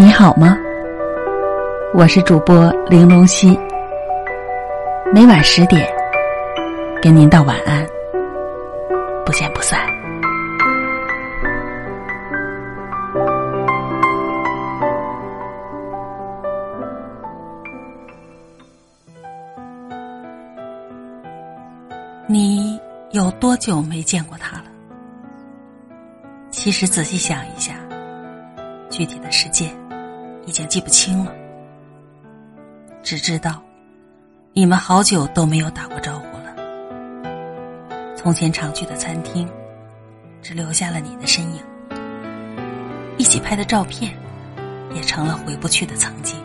你好吗？我是主播玲珑溪，每晚十点跟您道晚安，不见不散。你有多久没见过他了？其实仔细想一下，具体的时间已经记不清了，只知道你们好久都没有打过招呼了。从前常去的餐厅，只留下了你的身影，一起拍的照片也成了回不去的曾经。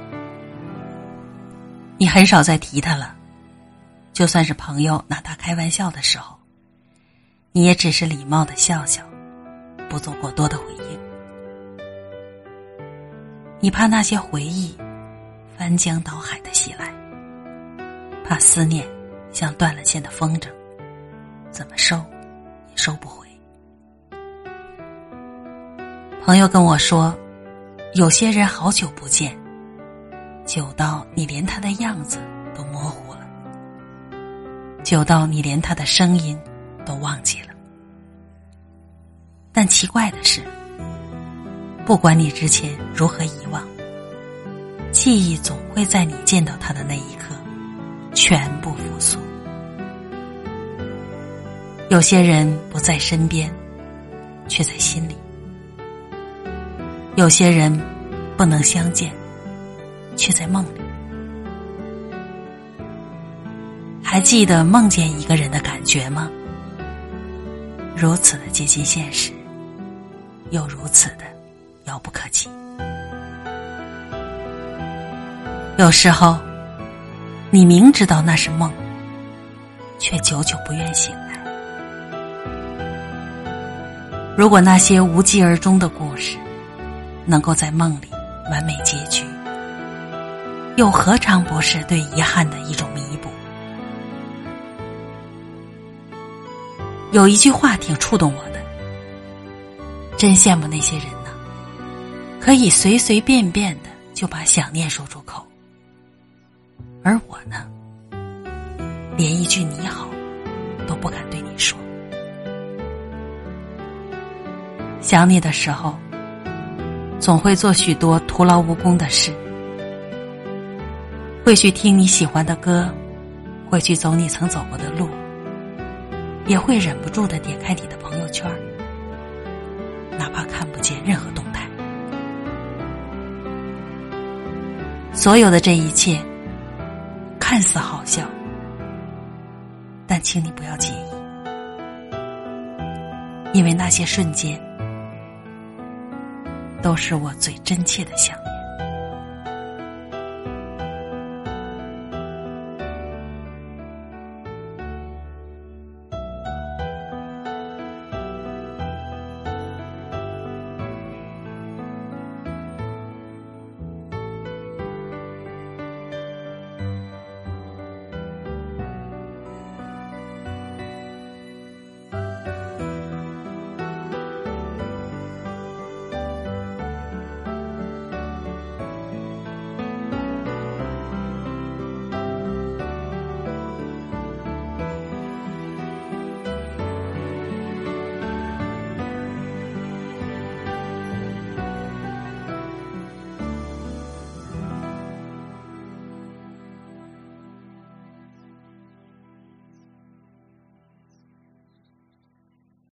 你很少再提他了。就算是朋友拿他开玩笑的时候，你也只是礼貌的笑笑，不做过多的回应。你怕那些回忆翻江倒海的袭来，怕思念像断了线的风筝，怎么收也收不回。朋友跟我说，有些人好久不见，久到你连他的样子都模糊了。久到你连他的声音都忘记了，但奇怪的是，不管你之前如何遗忘，记忆总会在你见到他的那一刻全部复苏。有些人不在身边，却在心里；有些人不能相见，却在梦里。还记得梦见一个人的感觉吗？如此的接近现实，又如此的遥不可及。有时候，你明知道那是梦，却久久不愿醒来。如果那些无疾而终的故事，能够在梦里完美结局，又何尝不是对遗憾的一种弥补？有一句话挺触动我的，真羡慕那些人，可以随随便便的就把想念说出口，而我呢，连一句你好都不敢对你说。想你的时候，总会做许多徒劳无功的事，会去听你喜欢的歌，会去走你曾走过的路。也会忍不住的点开你的朋友圈，哪怕看不见任何动态。所有的这一切看似好笑，但请你不要介意，因为那些瞬间都是我最真切的想。